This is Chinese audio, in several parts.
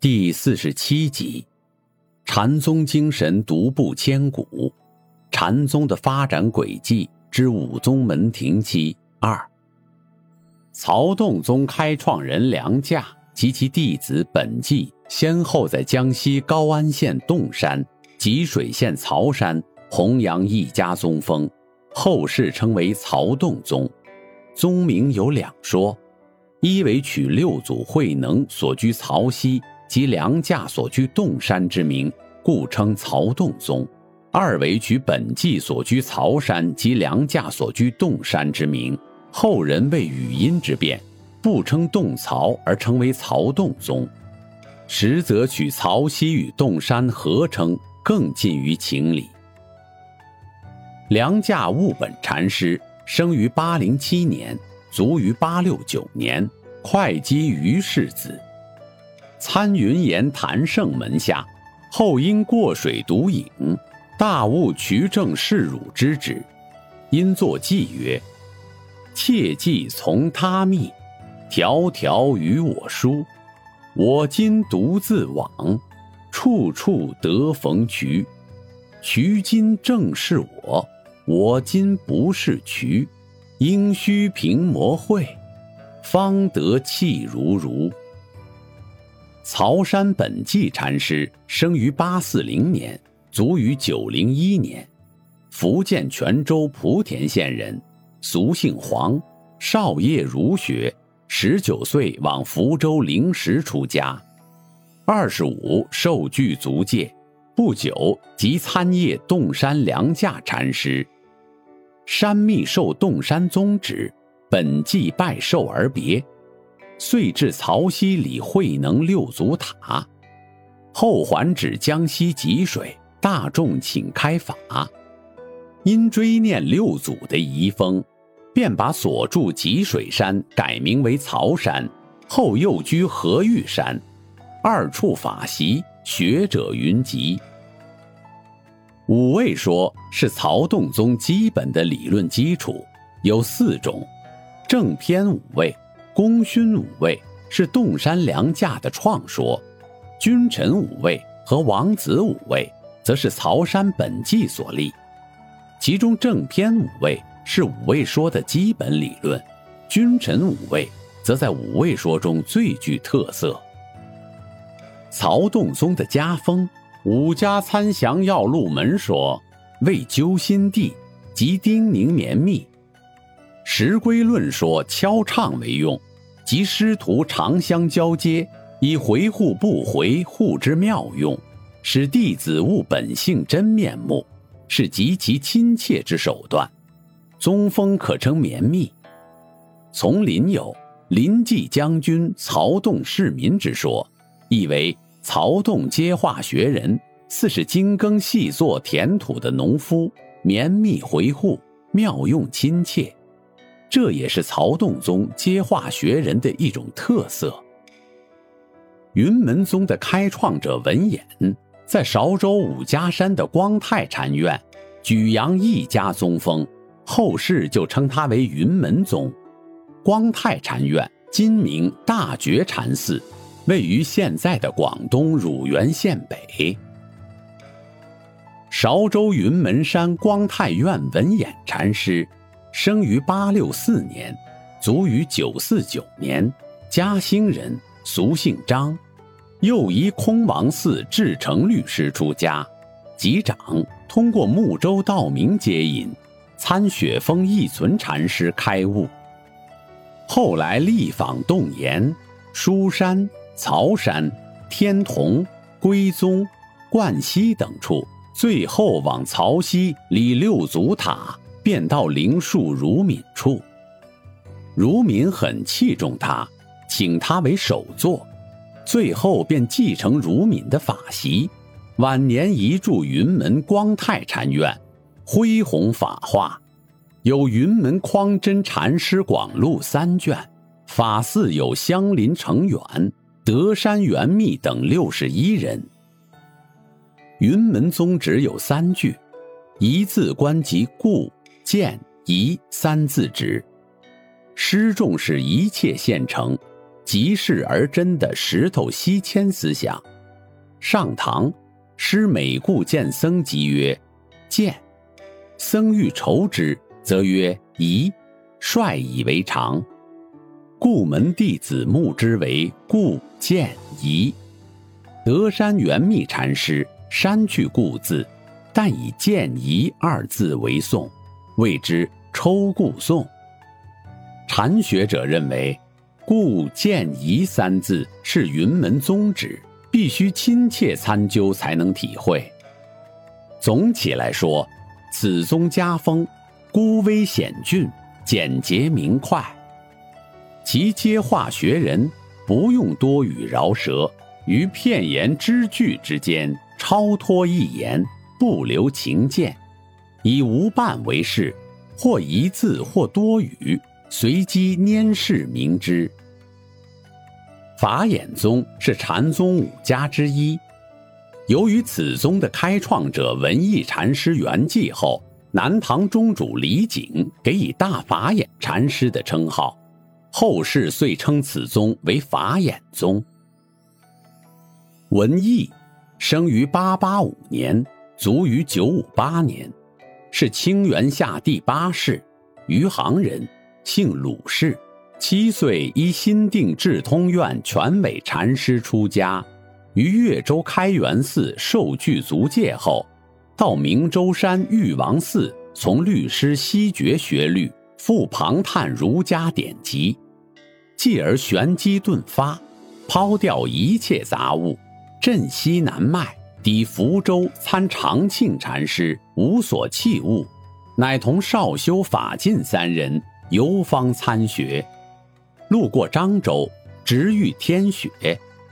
第四十七集：禅宗精神独步千古，禅宗的发展轨迹之五宗门庭期二。曹洞宗开创人梁驾。及其弟子本纪先后在江西高安县洞山、吉水县曹山弘扬一家宗风，后世称为曹洞宗。宗名有两说：一为取六祖慧能所居曹溪及梁驾所居洞山之名，故称曹洞宗；二为取本纪所居曹山及梁驾所居洞山之名，后人为语音之变。不称洞曹而称为曹洞宗，实则取曹溪与洞山合称，更近于情理。梁驾悟本禅师生于八零七年，卒于八六九年，会稽于氏子，参云岩谭胜门下，后因过水独饮，大悟渠正是汝之旨，因作偈曰：“切记从他密。”条条与我书，我今独自往，处处得逢渠。渠今正是我，我今不是渠。应须平魔会，方得气如如。曹山本纪禅师生于八四零年，卒于九零一年，福建泉州莆田县人，俗姓黄，少业儒学。十九岁往福州灵石出家，二十五受具足戒，不久即参谒洞山良价禅师。山密受洞山宗旨，本纪拜受而别，遂至曹溪礼慧能六祖塔，后还至江西吉水，大众请开法，因追念六祖的遗风。便把所住吉水山改名为曹山，后又居和玉山，二处法席，学者云集。五位说是曹洞宗基本的理论基础，有四种：正偏五位、功勋五位是洞山良驾的创说，君臣五位和王子五位则是曹山本纪所立，其中正篇五位。是五位说的基本理论，君臣五位则在五位说中最具特色。曹洞宗的家风，《五家参详要入门》说为揪心地，即叮咛绵密；《石龟论》说敲唱为用，即师徒长相交接，以回护不回护之妙用，使弟子悟本性真面目，是极其亲切之手段。宗风可称绵密。丛林有临济将军曹洞市民之说，意为曹洞接化学人，似是精耕细作田土的农夫，绵密回护，妙用亲切。这也是曹洞宗接化学人的一种特色。云门宗的开创者文俨，在韶州五家山的光泰禅院，举扬一家宗风。后世就称他为云门宗，光泰禅院今名大觉禅寺，位于现在的广东乳源县北。韶州云门山光泰院文俨禅师，生于八六四年，卒于九四九年，嘉兴人，俗姓张，又依空王寺至诚律师出家，及长通过睦州道明接引。参雪峰义存禅师开悟，后来历访洞岩、书山、曹山、天童、归宗、冠溪等处，最后往曹溪李六祖塔，便到灵树如敏处。如敏很器重他，请他为首座，最后便继承如敏的法席，晚年移驻云门光泰禅院，恢弘法化，有《云门匡真禅师广录》三卷，法寺有香林成远、德山元密等六十一人。云门宗旨有三句，一字观即故、见、疑三字旨。师重视一切现成、即事而真的石头西迁思想。上堂，师美故见僧即曰：“见。”僧欲酬之，则曰：“疑。”率以为常。故门弟子目之为故、见、疑。德山元密禅师。删去“故”字，但以“见疑”二字为颂，谓之抽故颂。禅学者认为，“故见疑”三字是云门宗旨，必须亲切参究才能体会。总体来说，此宗家风孤微险峻，简洁明快，其接话学人，不用多语饶舌，于片言之句之间。超脱一言，不留情见，以无伴为事，或一字或多语，随机拈事明之。法眼宗是禅宗五家之一，由于此宗的开创者文艺禅师圆寂后，南唐宗主李璟给以大法眼禅师的称号，后世遂称此宗为法眼宗。文艺。生于八八五年，卒于九五八年，是清源下第八世，余杭人，姓鲁氏。七岁依新定智通院全伟禅师出家，于越州开元寺受具足戒后，到明州山玉王寺从律师西觉学律，复旁探儒家典籍，继而玄机顿发，抛掉一切杂物。镇西南脉，抵福州参长庆禅师，无所弃物，乃同少修、法进三人游方参学。路过漳州，直遇天雪，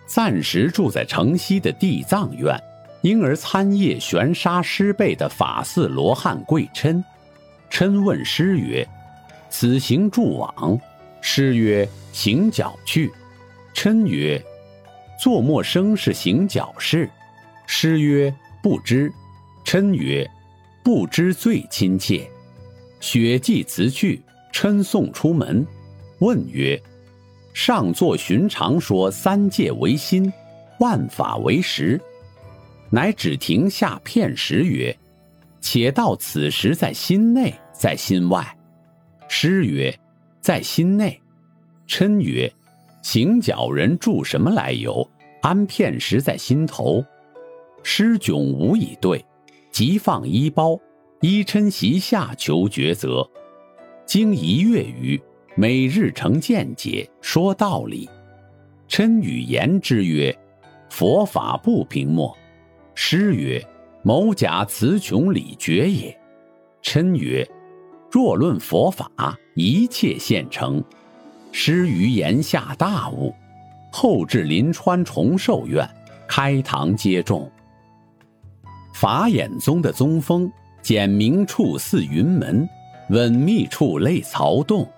暂时住在城西的地藏院，因而参谒玄沙师辈的法寺罗汉贵琛。琛问师曰：“此行住往？”师曰：“行脚去。”琛曰。做陌生是行脚事，师曰不知，琛曰不知最亲切。雪霁辞去，琛送出门，问曰：上座寻常说三界为心，万法为实，乃只停下片时曰：且道此时在心内，在心外。师曰在心内。琛曰。行脚人住什么来由？安片时在心头。师迥无以对，即放衣包，衣嗔席下求抉择。经一月余，每日成见解，说道理。嗔与言之曰：“佛法不平末。”师曰：“某假词穷理绝也。”嗔曰：“若论佛法，一切现成。”师于言下大悟，后至临川崇寿院，开堂接众。法眼宗的宗风，简明处似云门，稳密处类曹洞，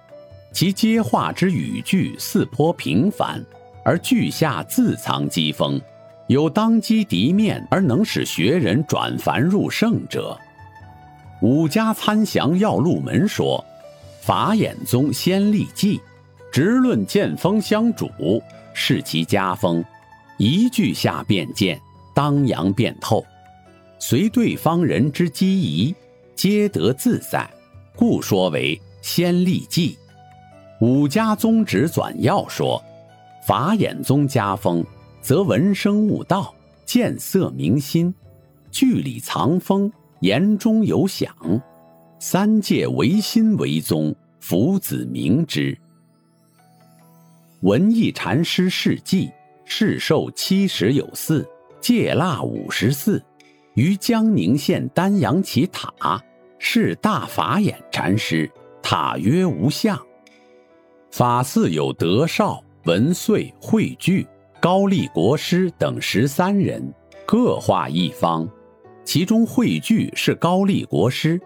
其接话之语句似颇平凡，而句下自藏机锋，有当机敌面而能使学人转凡入圣者。五家参详要入门说，法眼宗先立记。直论剑锋相主，是其家风，一句下便见，当阳便透，随对方人之机宜，皆得自在，故说为先立记。五家宗旨转要说，法眼宗家风，则闻声悟道，见色明心，句里藏风，言中有响，三界唯心为宗，夫子明之。文艺禅师事迹：世寿七十有四，戒腊五十四，于江宁县丹阳起塔，是大法眼禅师。塔曰无相。法寺有德绍、文遂、惠聚、高丽国师等十三人，各画一方。其中惠聚是高丽国师，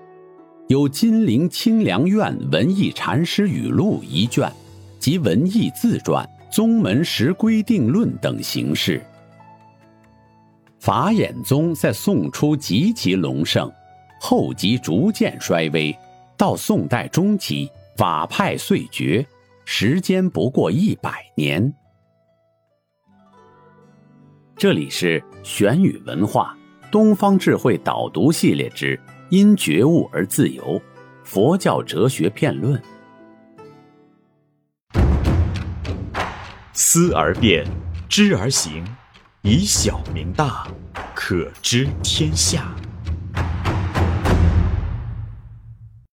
有《金陵清凉院文艺禅师语录》一卷，及文艺自传、宗门实规定论等形式。法眼宗在宋初极其隆盛，后即逐渐衰微，到宋代中期，法派遂绝，时间不过一百年。这里是玄宇文化。东方智慧导读系列之“因觉悟而自由”，佛教哲学辩论。思而变，知而行，以小明大，可知天下。